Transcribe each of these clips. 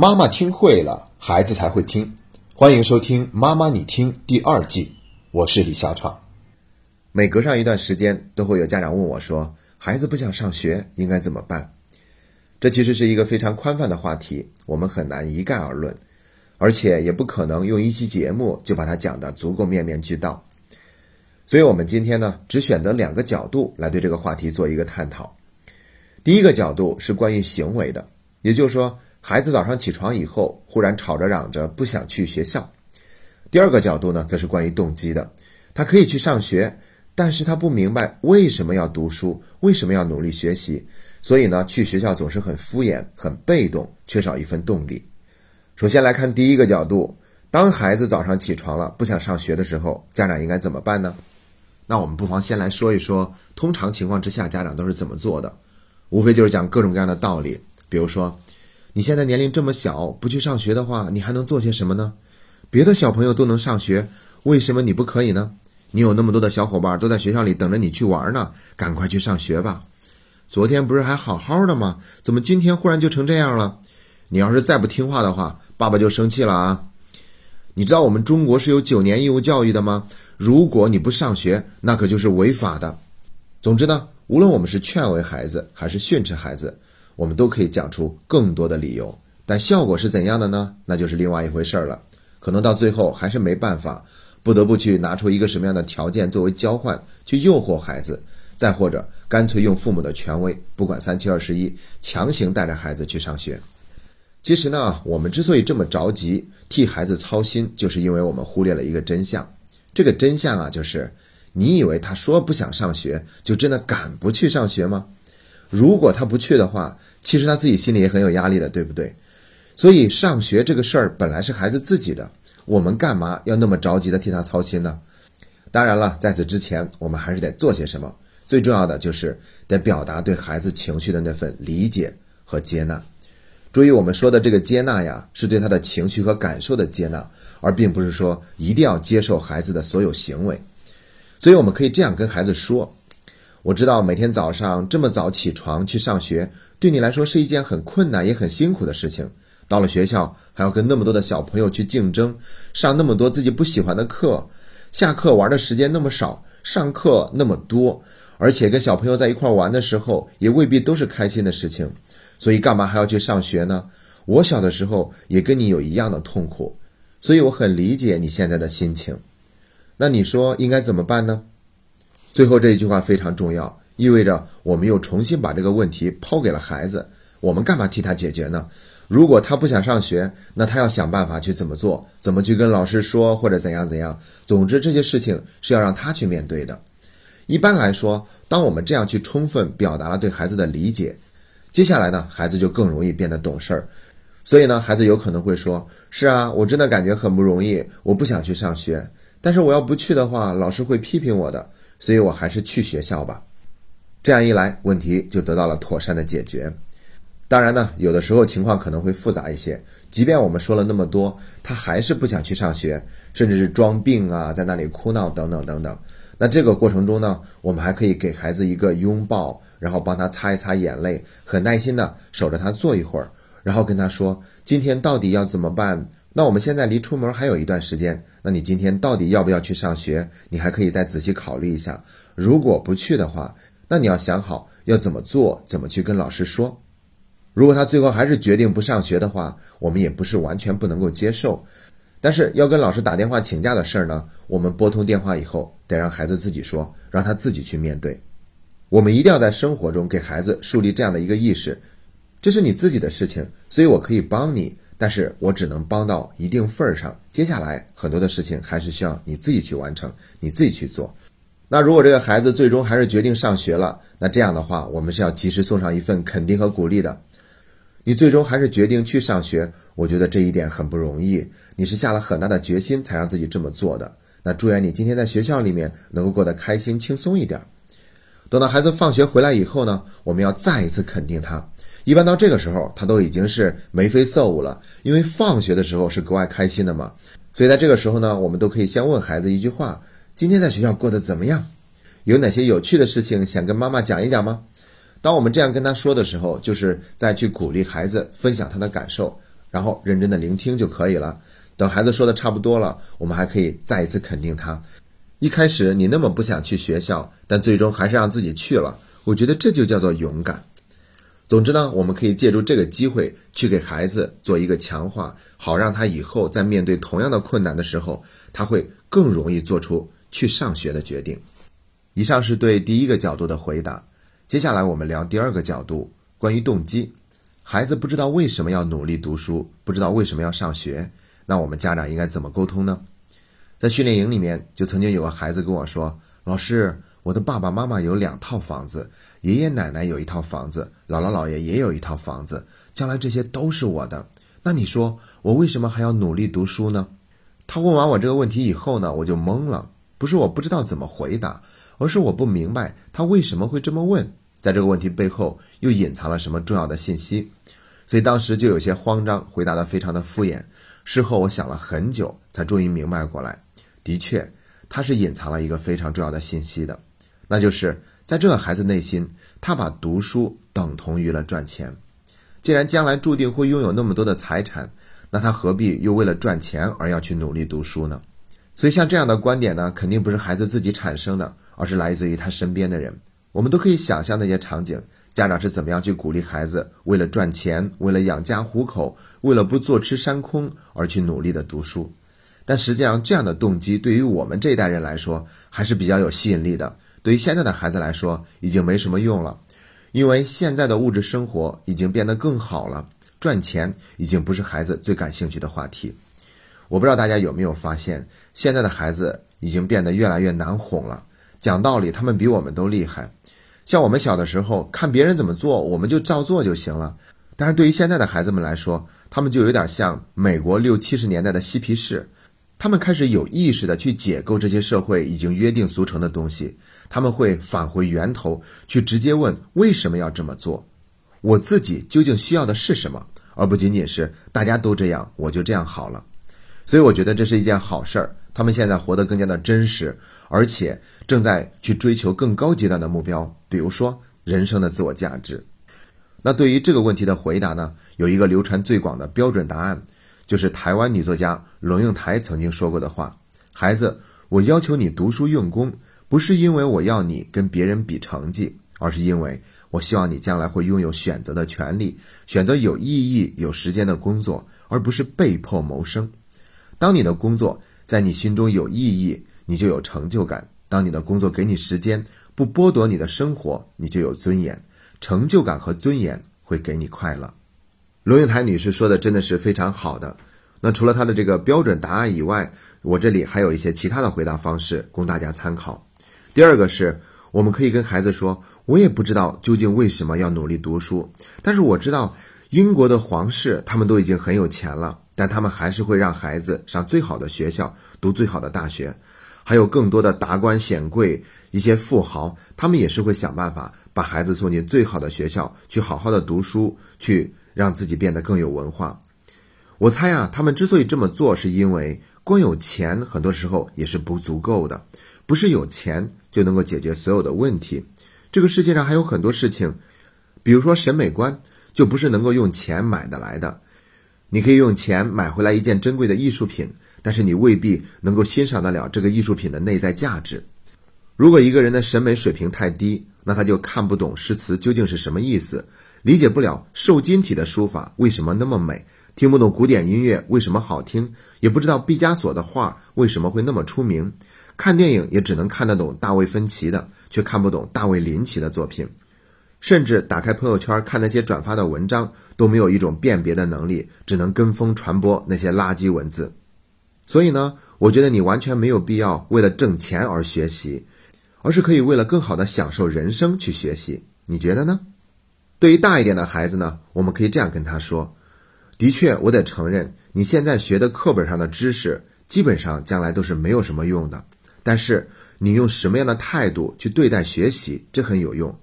妈妈听会了，孩子才会听。欢迎收听《妈妈你听》第二季，我是李小闯。每隔上一段时间，都会有家长问我说：“孩子不想上学，应该怎么办？”这其实是一个非常宽泛的话题，我们很难一概而论，而且也不可能用一期节目就把它讲得足够面面俱到。所以，我们今天呢，只选择两个角度来对这个话题做一个探讨。第一个角度是关于行为的，也就是说。孩子早上起床以后，忽然吵着嚷着不想去学校。第二个角度呢，则是关于动机的。他可以去上学，但是他不明白为什么要读书，为什么要努力学习，所以呢，去学校总是很敷衍、很被动，缺少一份动力。首先来看第一个角度，当孩子早上起床了，不想上学的时候，家长应该怎么办呢？那我们不妨先来说一说，通常情况之下，家长都是怎么做的？无非就是讲各种各样的道理，比如说。你现在年龄这么小，不去上学的话，你还能做些什么呢？别的小朋友都能上学，为什么你不可以呢？你有那么多的小伙伴都在学校里等着你去玩呢，赶快去上学吧。昨天不是还好好的吗？怎么今天忽然就成这样了？你要是再不听话的话，爸爸就生气了啊！你知道我们中国是有九年义务教育的吗？如果你不上学，那可就是违法的。总之呢，无论我们是劝慰孩子还是训斥孩子。我们都可以讲出更多的理由，但效果是怎样的呢？那就是另外一回事儿了。可能到最后还是没办法，不得不去拿出一个什么样的条件作为交换，去诱惑孩子，再或者干脆用父母的权威，不管三七二十一，强行带着孩子去上学。其实呢，我们之所以这么着急替孩子操心，就是因为我们忽略了一个真相。这个真相啊，就是你以为他说不想上学，就真的敢不去上学吗？如果他不去的话，其实他自己心里也很有压力的，对不对？所以上学这个事儿本来是孩子自己的，我们干嘛要那么着急的替他操心呢？当然了，在此之前，我们还是得做些什么。最重要的就是得表达对孩子情绪的那份理解和接纳。注意，我们说的这个接纳呀，是对他的情绪和感受的接纳，而并不是说一定要接受孩子的所有行为。所以，我们可以这样跟孩子说。我知道每天早上这么早起床去上学，对你来说是一件很困难也很辛苦的事情。到了学校还要跟那么多的小朋友去竞争，上那么多自己不喜欢的课，下课玩的时间那么少，上课那么多，而且跟小朋友在一块玩的时候也未必都是开心的事情。所以干嘛还要去上学呢？我小的时候也跟你有一样的痛苦，所以我很理解你现在的心情。那你说应该怎么办呢？最后这一句话非常重要，意味着我们又重新把这个问题抛给了孩子。我们干嘛替他解决呢？如果他不想上学，那他要想办法去怎么做，怎么去跟老师说，或者怎样怎样。总之，这些事情是要让他去面对的。一般来说，当我们这样去充分表达了对孩子的理解，接下来呢，孩子就更容易变得懂事儿。所以呢，孩子有可能会说：“是啊，我真的感觉很不容易，我不想去上学。但是我要不去的话，老师会批评我的。”所以我还是去学校吧，这样一来，问题就得到了妥善的解决。当然呢，有的时候情况可能会复杂一些。即便我们说了那么多，他还是不想去上学，甚至是装病啊，在那里哭闹等等等等。那这个过程中呢，我们还可以给孩子一个拥抱，然后帮他擦一擦眼泪，很耐心的守着他坐一会儿，然后跟他说：“今天到底要怎么办？”那我们现在离出门还有一段时间，那你今天到底要不要去上学？你还可以再仔细考虑一下。如果不去的话，那你要想好要怎么做，怎么去跟老师说。如果他最后还是决定不上学的话，我们也不是完全不能够接受。但是要跟老师打电话请假的事儿呢，我们拨通电话以后，得让孩子自己说，让他自己去面对。我们一定要在生活中给孩子树立这样的一个意识：这是你自己的事情，所以我可以帮你。但是我只能帮到一定份儿上，接下来很多的事情还是需要你自己去完成，你自己去做。那如果这个孩子最终还是决定上学了，那这样的话，我们是要及时送上一份肯定和鼓励的。你最终还是决定去上学，我觉得这一点很不容易，你是下了很大的决心才让自己这么做的。那祝愿你今天在学校里面能够过得开心轻松一点。等到孩子放学回来以后呢，我们要再一次肯定他。一般到这个时候，他都已经是眉飞色舞了，因为放学的时候是格外开心的嘛。所以在这个时候呢，我们都可以先问孩子一句话：今天在学校过得怎么样？有哪些有趣的事情想跟妈妈讲一讲吗？当我们这样跟他说的时候，就是在去鼓励孩子分享他的感受，然后认真的聆听就可以了。等孩子说的差不多了，我们还可以再一次肯定他。一开始你那么不想去学校，但最终还是让自己去了，我觉得这就叫做勇敢。总之呢，我们可以借助这个机会去给孩子做一个强化，好让他以后在面对同样的困难的时候，他会更容易做出去上学的决定。以上是对第一个角度的回答，接下来我们聊第二个角度，关于动机。孩子不知道为什么要努力读书，不知道为什么要上学，那我们家长应该怎么沟通呢？在训练营里面，就曾经有个孩子跟我说：“老师，我的爸爸妈妈有两套房子，爷爷奶奶有一套房子，姥姥姥爷也有一套房子，将来这些都是我的。那你说我为什么还要努力读书呢？”他问完我这个问题以后呢，我就懵了，不是我不知道怎么回答。而是我不明白他为什么会这么问，在这个问题背后又隐藏了什么重要的信息，所以当时就有些慌张，回答的非常的敷衍。事后我想了很久，才终于明白过来，的确，他是隐藏了一个非常重要的信息的，那就是在这个孩子内心，他把读书等同于了赚钱。既然将来注定会拥有那么多的财产，那他何必又为了赚钱而要去努力读书呢？所以像这样的观点呢，肯定不是孩子自己产生的。而是来自于他身边的人，我们都可以想象那些场景，家长是怎么样去鼓励孩子，为了赚钱，为了养家糊口，为了不坐吃山空而去努力的读书。但实际上，这样的动机对于我们这一代人来说还是比较有吸引力的。对于现在的孩子来说，已经没什么用了，因为现在的物质生活已经变得更好了，赚钱已经不是孩子最感兴趣的话题。我不知道大家有没有发现，现在的孩子已经变得越来越难哄了。讲道理，他们比我们都厉害。像我们小的时候，看别人怎么做，我们就照做就行了。但是对于现在的孩子们来说，他们就有点像美国六七十年代的嬉皮士，他们开始有意识的去解构这些社会已经约定俗成的东西。他们会返回源头，去直接问为什么要这么做，我自己究竟需要的是什么，而不仅仅是大家都这样，我就这样好了。所以我觉得这是一件好事儿。他们现在活得更加的真实，而且正在去追求更高阶段的目标，比如说人生的自我价值。那对于这个问题的回答呢，有一个流传最广的标准答案，就是台湾女作家龙应台曾经说过的话：“孩子，我要求你读书用功，不是因为我要你跟别人比成绩，而是因为我希望你将来会拥有选择的权利，选择有意义、有时间的工作，而不是被迫谋生。当你的工作。”在你心中有意义，你就有成就感。当你的工作给你时间，不剥夺你的生活，你就有尊严。成就感和尊严会给你快乐。罗永台女士说的真的是非常好的。那除了她的这个标准答案以外，我这里还有一些其他的回答方式供大家参考。第二个是，我们可以跟孩子说：“我也不知道究竟为什么要努力读书，但是我知道英国的皇室他们都已经很有钱了。”但他们还是会让孩子上最好的学校，读最好的大学，还有更多的达官显贵、一些富豪，他们也是会想办法把孩子送进最好的学校，去好好的读书，去让自己变得更有文化。我猜啊，他们之所以这么做，是因为光有钱很多时候也是不足够的，不是有钱就能够解决所有的问题。这个世界上还有很多事情，比如说审美观，就不是能够用钱买得来的。你可以用钱买回来一件珍贵的艺术品，但是你未必能够欣赏得了这个艺术品的内在价值。如果一个人的审美水平太低，那他就看不懂诗词究竟是什么意思，理解不了瘦金体的书法为什么那么美，听不懂古典音乐为什么好听，也不知道毕加索的画为什么会那么出名。看电影也只能看得懂大卫芬奇的，却看不懂大卫林奇的作品。甚至打开朋友圈看那些转发的文章，都没有一种辨别的能力，只能跟风传播那些垃圾文字。所以呢，我觉得你完全没有必要为了挣钱而学习，而是可以为了更好的享受人生去学习。你觉得呢？对于大一点的孩子呢，我们可以这样跟他说：的确，我得承认，你现在学的课本上的知识，基本上将来都是没有什么用的。但是，你用什么样的态度去对待学习，这很有用。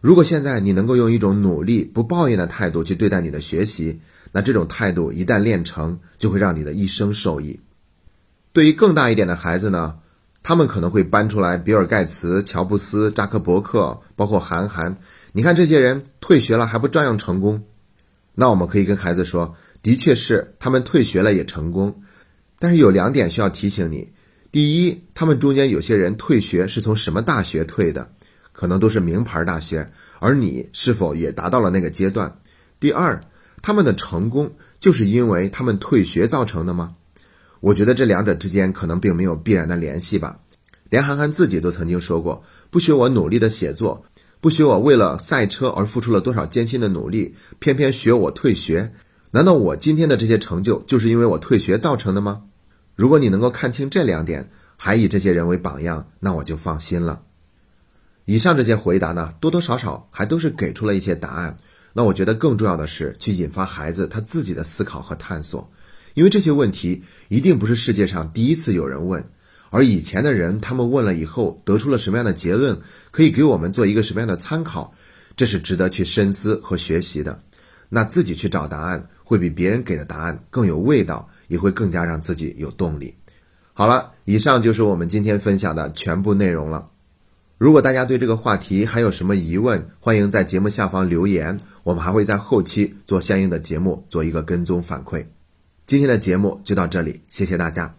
如果现在你能够用一种努力、不抱怨的态度去对待你的学习，那这种态度一旦练成，就会让你的一生受益。对于更大一点的孩子呢，他们可能会搬出来比尔盖茨、乔布斯、扎克伯克，包括韩寒。你看这些人退学了还不照样成功？那我们可以跟孩子说，的确是他们退学了也成功，但是有两点需要提醒你：第一，他们中间有些人退学是从什么大学退的，可能都是名牌大学，而你是否也达到了那个阶段？第二，他们的成功就是因为他们退学造成的吗？我觉得这两者之间可能并没有必然的联系吧。连韩寒自己都曾经说过：“不许我努力的写作，不许我为了赛车而付出了多少艰辛的努力，偏偏学我退学。”难道我今天的这些成就就是因为我退学造成的吗？如果你能够看清这两点，还以这些人为榜样，那我就放心了。以上这些回答呢，多多少少还都是给出了一些答案。那我觉得更重要的是去引发孩子他自己的思考和探索，因为这些问题一定不是世界上第一次有人问，而以前的人他们问了以后得出了什么样的结论，可以给我们做一个什么样的参考，这是值得去深思和学习的。那自己去找答案。会比别人给的答案更有味道，也会更加让自己有动力。好了，以上就是我们今天分享的全部内容了。如果大家对这个话题还有什么疑问，欢迎在节目下方留言，我们还会在后期做相应的节目做一个跟踪反馈。今天的节目就到这里，谢谢大家。